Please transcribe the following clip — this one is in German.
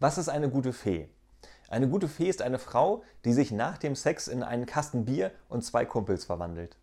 Was ist eine gute Fee? Eine gute Fee ist eine Frau, die sich nach dem Sex in einen Kasten Bier und zwei Kumpels verwandelt.